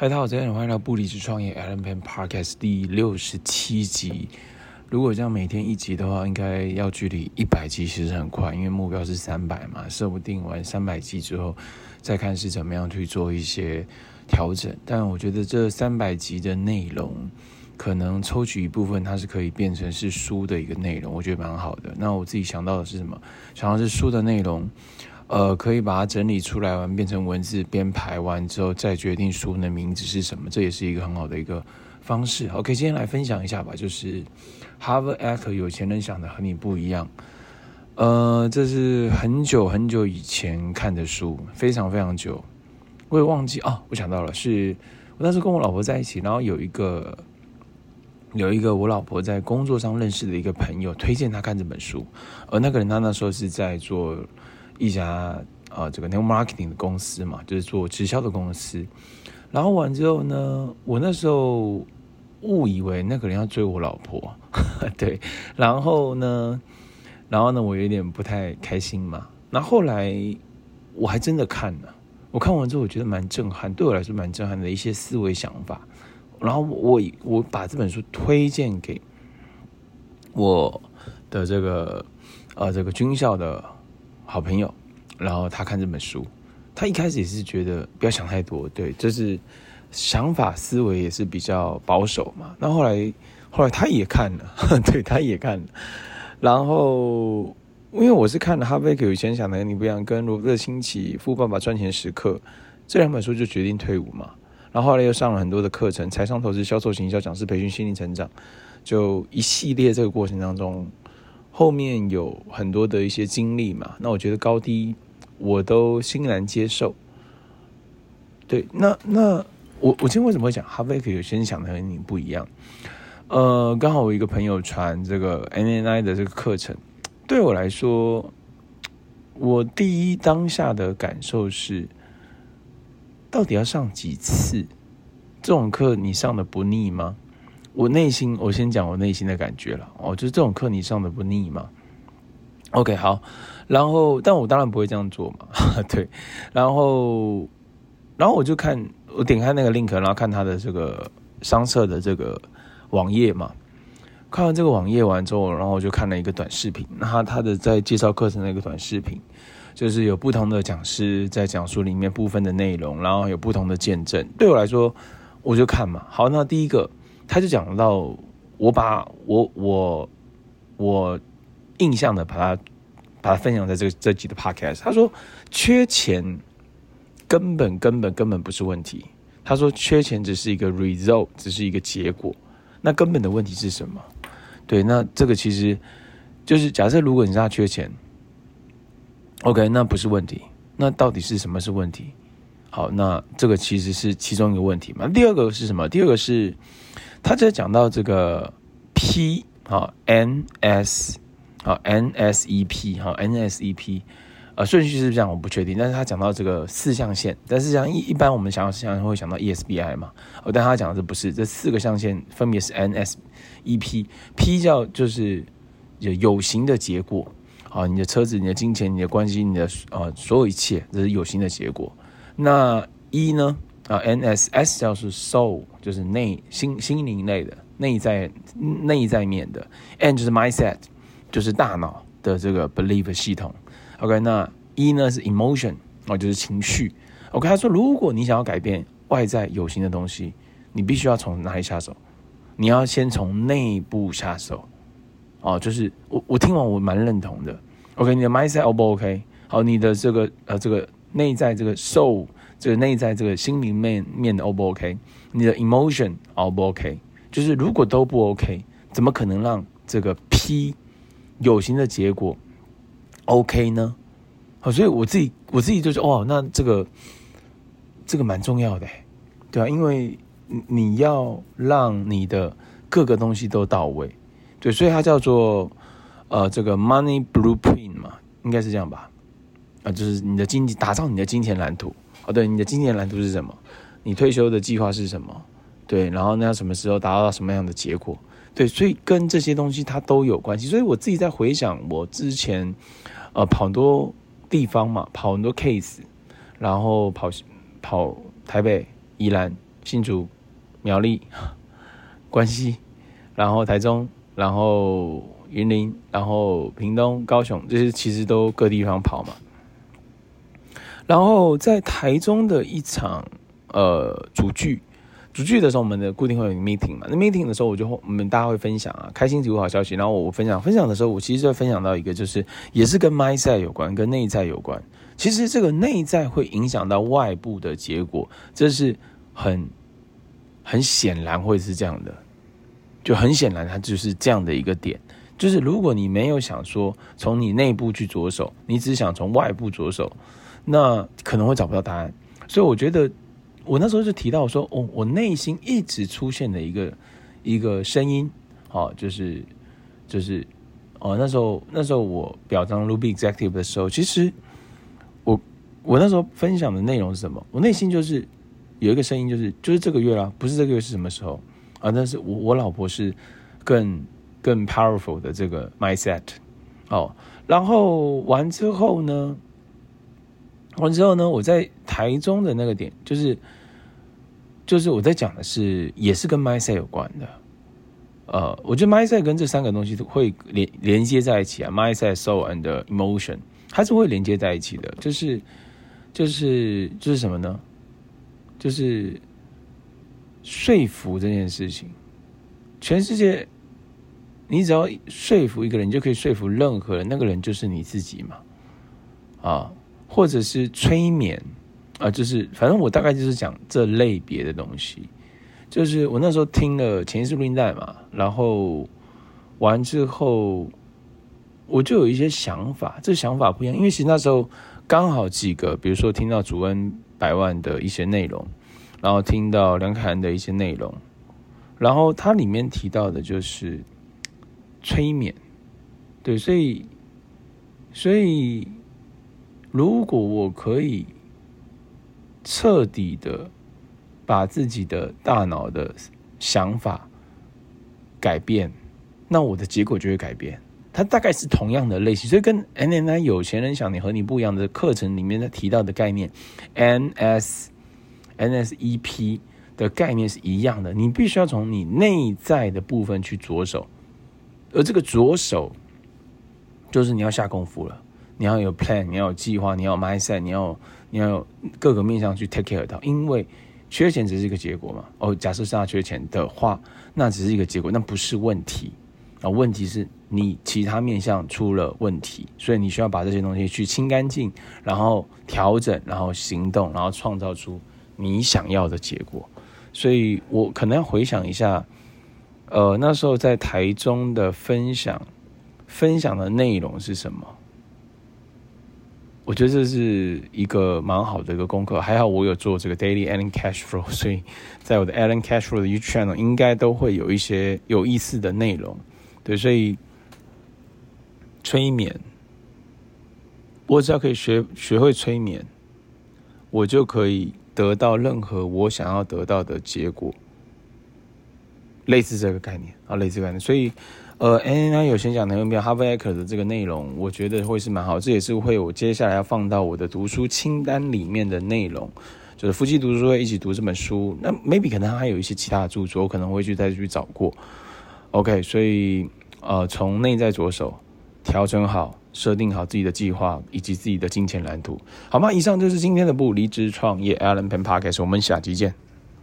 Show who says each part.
Speaker 1: 嗨，大家好，欢迎来到不离职创业 Allen Peng Podcast 第六十七集。如果这样每天一集的话，应该要距离一百集其实很快，因为目标是三百嘛，说不定完三百集之后，再看是怎么样去做一些调整。但我觉得这三百集的内容，可能抽取一部分，它是可以变成是书的一个内容，我觉得蛮好的。那我自己想到的是什么？想到是书的内容。呃，可以把它整理出来完，变成文字编排完之后，再决定书的名字是什么，这也是一个很好的一个方式。OK，今天来分享一下吧，就是《Harvard Act 有钱人想的和你不一样》。呃，这是很久很久以前看的书，非常非常久，我也忘记哦。我想到了，是我当时跟我老婆在一起，然后有一个有一个我老婆在工作上认识的一个朋友推荐她看这本书，而那个人他那时候是在做。一家、呃，这个 new marketing 的公司嘛，就是做直销的公司。然后完之后呢，我那时候误以为那个人要追我老婆，对。然后呢，然后呢，我有点不太开心嘛。那后来我还真的看了，我看完之后我觉得蛮震撼，对我来说蛮震撼的一些思维想法。然后我我把这本书推荐给我的这个呃这个军校的。好朋友，然后他看这本书，他一开始也是觉得不要想太多，对，就是想法思维也是比较保守嘛。那后来，后来他也看了，对，他也看了。然后，因为我是看了《哈贝克有钱想的你不一样》跟《罗伯特清崎富爸爸赚钱时刻》这两本书，就决定退伍嘛。然后后来又上了很多的课程，财商投资、销售、行销、讲师培训、心灵成长，就一系列这个过程当中。后面有很多的一些经历嘛，那我觉得高低我都欣然接受。对，那那我我今天为什么会讲哈贝克有钱想的和你不一样？呃，刚好我一个朋友传这个 NNI 的这个课程，对我来说，我第一当下的感受是，到底要上几次？这种课你上的不腻吗？我内心，我先讲我内心的感觉了。哦，就是这种课你上的不腻吗？OK，好，然后，但我当然不会这样做嘛，对，然后，然后我就看，我点开那个 link，然后看他的这个商社的这个网页嘛，看完这个网页完之后，然后我就看了一个短视频，那他的在介绍课程的一个短视频，就是有不同的讲师在讲述里面部分的内容，然后有不同的见证，对我来说，我就看嘛，好，那第一个。他就讲到，我把我我我印象的把它把它分享在这个这集的 podcast。他说，缺钱根本根本根本不是问题。他说，缺钱只是一个 result，只是一个结果。那根本的问题是什么？对，那这个其实就是假设，如果你知道缺钱，OK，那不是问题。那到底是什么是问题？好，那这个其实是其中一个问题嘛。第二个是什么？第二个是。他在讲到这个 P 啊 N S 啊 N S E P 哈 N S E P 呃顺序是这样我不确定，但是他讲到这个四象限，但是像一一般我们想要想会想到 E S B I 嘛，哦，但他讲的这不是，这四个象限分别是 N S E P P 叫就是有有形的结果啊，你的车子、你的金钱、你的关系、你的呃所有一切，这是有形的结果。那 E 呢？啊，N S S 叫是 soul，就是内心心灵类的内在内在面的 And 就是 mindset，就是大脑的这个 belief 系统。OK，那 E 呢是 emotion，哦，就是情绪。OK，他说，如果你想要改变外在有形的东西，你必须要从哪里下手？你要先从内部下手。哦，就是我我听完我蛮认同的。OK，你的 mindset O 不 OK？好，你的这个呃这个内在这个 soul。这个内在这个心灵面面的 O 不 OK？你的 emotion O 不 OK？就是如果都不 OK，怎么可能让这个 P 有形的结果 OK 呢？好，所以我自己我自己就说，哦，那这个这个蛮重要的，对啊，因为你要让你的各个东西都到位，对，所以它叫做呃这个 money blueprint 嘛，应该是这样吧？啊，就是你的经济打造你的金钱蓝图。对，你的今年蓝图是什么？你退休的计划是什么？对，然后那要什么时候达到什么样的结果？对，所以跟这些东西它都有关系。所以我自己在回想我之前，呃，跑很多地方嘛，跑很多 case，然后跑跑台北、宜兰、新竹、苗栗、关西，然后台中，然后云林，然后屏东、高雄，这些其实都各地方跑嘛。然后在台中的一场呃主剧。主剧的时候，我们的固定会有 meeting 嘛？那 meeting 的时候，我就我们大家会分享啊，开心体悟好消息。然后我分享分享的时候，我其实就分享到一个，就是也是跟 mindset 有关，跟内在有关。其实这个内在会影响到外部的结果，这是很很显然会是这样的，就很显然它就是这样的一个点。就是如果你没有想说从你内部去着手，你只想从外部着手，那可能会找不到答案。所以我觉得。我那时候就提到说，哦，我内心一直出现的一个一个声音，哦，就是就是哦，那时候那时候我表彰 Ruby Executive 的时候，其实我我那时候分享的内容是什么？我内心就是有一个声音，就是就是这个月啦，不是这个月是什么时候啊？但是我我老婆是更更 powerful 的这个 mindset，哦，然后完之后呢？完之后呢，我在台中的那个点，就是就是我在讲的是，也是跟 mindset 有关的。呃，我觉得 mindset 跟这三个东西都会连连接在一起啊，mindset、soul and emotion，它是会连接在一起的。就是就是就是什么呢？就是说服这件事情，全世界你只要说服一个人，你就可以说服任何人，那个人就是你自己嘛，啊。或者是催眠啊，就是反正我大概就是讲这类别的东西。就是我那时候听了潜意识录音带嘛，然后完之后我就有一些想法，这想法不一样，因为其实那时候刚好几个，比如说听到主恩百万的一些内容，然后听到梁凯恩的一些内容，然后它里面提到的就是催眠，对，所以所以。如果我可以彻底的把自己的大脑的想法改变，那我的结果就会改变。它大概是同样的类型，所以跟 NNI 有钱人想你和你不一样的课程里面的提到的概念，NS NSEP 的概念是一样的。你必须要从你内在的部分去着手，而这个着手就是你要下功夫了。你要有 plan，你要有计划，你要有 mindset，你要你要各个面向去 take care 到，因为缺钱只是一个结果嘛。哦，假设是他缺钱的话，那只是一个结果，那不是问题啊。问题是你其他面向出了问题，所以你需要把这些东西去清干净，然后调整，然后行动，然后创造出你想要的结果。所以我可能要回想一下，呃，那时候在台中的分享，分享的内容是什么？我觉得这是一个蛮好的一个功课，还好我有做这个 Daily Allen Cash Flow，所以在我的 Allen Cash Flow 的 YouTube channel 应该都会有一些有意思的内容。对，所以催眠，我只要可以学学会催眠，我就可以得到任何我想要得到的结果，类似这个概念啊，类似这个概念，所以。呃，NNI 有先讲能用变 Harvard Eker 的这个内容，我觉得会是蛮好，这也是会我接下来要放到我的读书清单里面的内容，就是夫妻读书会一起读这本书。那 maybe 可能还有一些其他的著作，我可能会去再去找过。OK，所以呃，从内在着手，调整好，设定好自己的计划以及自己的金钱蓝图，好吗？以上就是今天的不离职创业 Allen Pen Podcast，我们下期见。